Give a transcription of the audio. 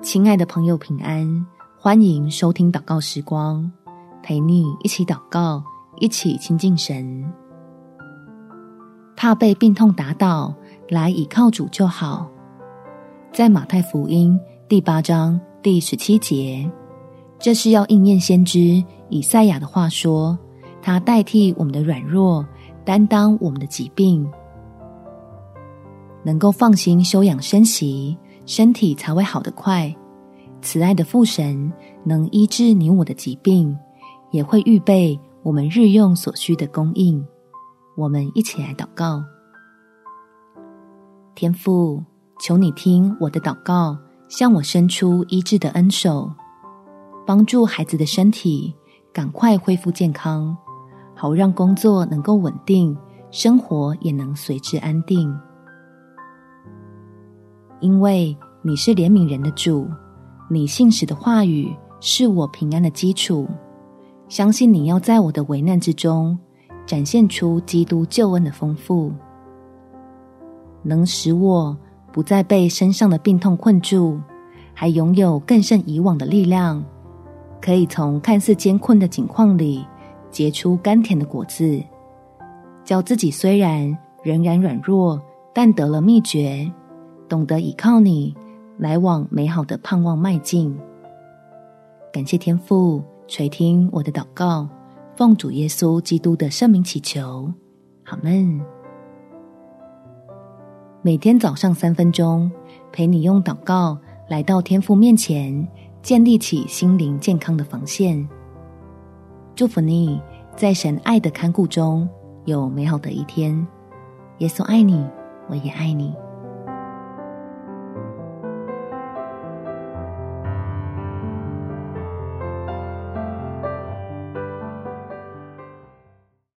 亲爱的朋友，平安！欢迎收听祷告时光，陪你一起祷告，一起亲近神。怕被病痛打倒，来倚靠主就好。在马太福音第八章第十七节，这是要应验先知以赛亚的话说：“他代替我们的软弱，担当我们的疾病，能够放心休养生息。”身体才会好得快。慈爱的父神能医治你我的疾病，也会预备我们日用所需的供应。我们一起来祷告：天父，求你听我的祷告，向我伸出医治的恩手，帮助孩子的身体赶快恢复健康，好让工作能够稳定，生活也能随之安定。因为你是怜悯人的主，你信实的话语是我平安的基础。相信你要在我的危难之中，展现出基督救恩的丰富，能使我不再被身上的病痛困住，还拥有更胜以往的力量，可以从看似艰困的境况里结出甘甜的果子，叫自己虽然仍然软弱，但得了秘诀。懂得倚靠你，来往美好的盼望迈进。感谢天父垂听我的祷告，奉主耶稣基督的圣名祈求，好梦。每天早上三分钟，陪你用祷告来到天父面前，建立起心灵健康的防线。祝福你在神爱的看顾中有美好的一天。耶稣爱你，我也爱你。